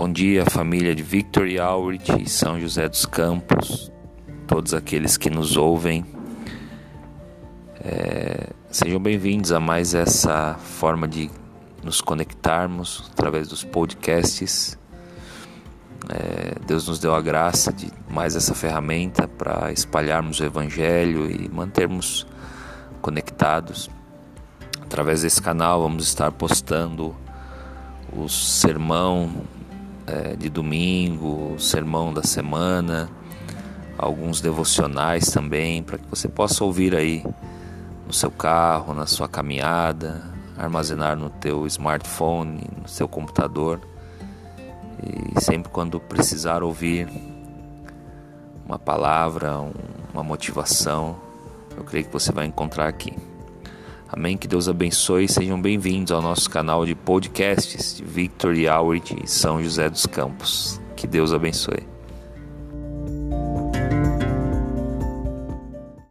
Bom dia, família de Victor e Aurich e São José dos Campos, todos aqueles que nos ouvem. É, sejam bem-vindos a mais essa forma de nos conectarmos através dos podcasts. É, Deus nos deu a graça de mais essa ferramenta para espalharmos o Evangelho e mantermos conectados. Através desse canal, vamos estar postando o sermão é, de domingo, sermão da semana, alguns devocionais também, para que você possa ouvir aí no seu carro, na sua caminhada, armazenar no teu smartphone, no seu computador. E sempre quando precisar ouvir uma palavra, uma motivação, eu creio que você vai encontrar aqui. Amém. Que Deus abençoe. Sejam bem-vindos ao nosso canal de podcasts de Victor e Howard São José dos Campos. Que Deus abençoe.